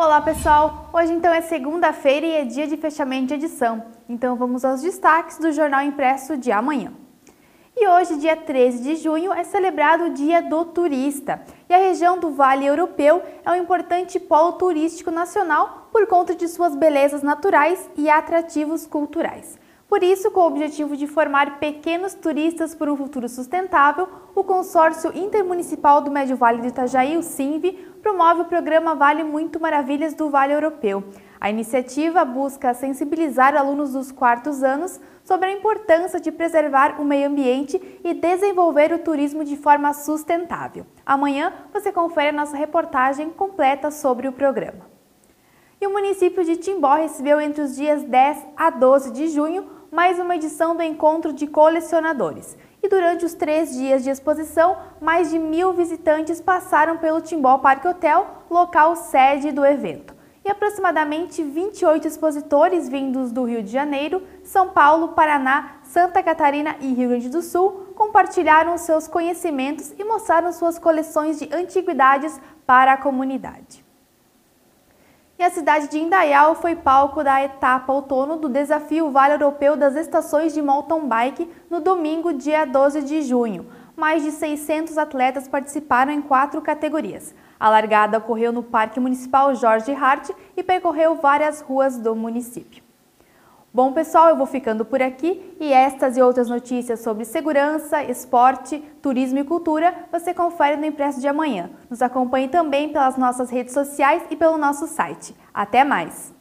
Olá pessoal, hoje então é segunda-feira e é dia de fechamento de edição, então vamos aos destaques do jornal impresso de amanhã. E hoje, dia 13 de junho, é celebrado o Dia do Turista. E a região do Vale Europeu é um importante polo turístico nacional por conta de suas belezas naturais e atrativos culturais. Por isso, com o objetivo de formar pequenos turistas por um futuro sustentável, o Consórcio Intermunicipal do Médio Vale do Itajaí, o SINV, promove o programa Vale Muito Maravilhas do Vale Europeu. A iniciativa busca sensibilizar alunos dos quartos anos sobre a importância de preservar o meio ambiente e desenvolver o turismo de forma sustentável. Amanhã você confere a nossa reportagem completa sobre o programa. E o município de Timbó recebeu entre os dias 10 a 12 de junho mais uma edição do Encontro de Colecionadores. E durante os três dias de exposição, mais de mil visitantes passaram pelo Timbó Parque Hotel, local sede do evento. E aproximadamente 28 expositores vindos do Rio de Janeiro, São Paulo, Paraná, Santa Catarina e Rio Grande do Sul compartilharam seus conhecimentos e mostraram suas coleções de antiguidades para a comunidade. E a cidade de Indaial foi palco da etapa outono do Desafio Vale Europeu das Estações de Mountain Bike no domingo, dia 12 de junho. Mais de 600 atletas participaram em quatro categorias. A largada ocorreu no Parque Municipal Jorge Hart e percorreu várias ruas do município. Bom, pessoal, eu vou ficando por aqui e estas e outras notícias sobre segurança, esporte, turismo e cultura você confere no Impresso de amanhã. Nos acompanhe também pelas nossas redes sociais e pelo nosso site. Até mais!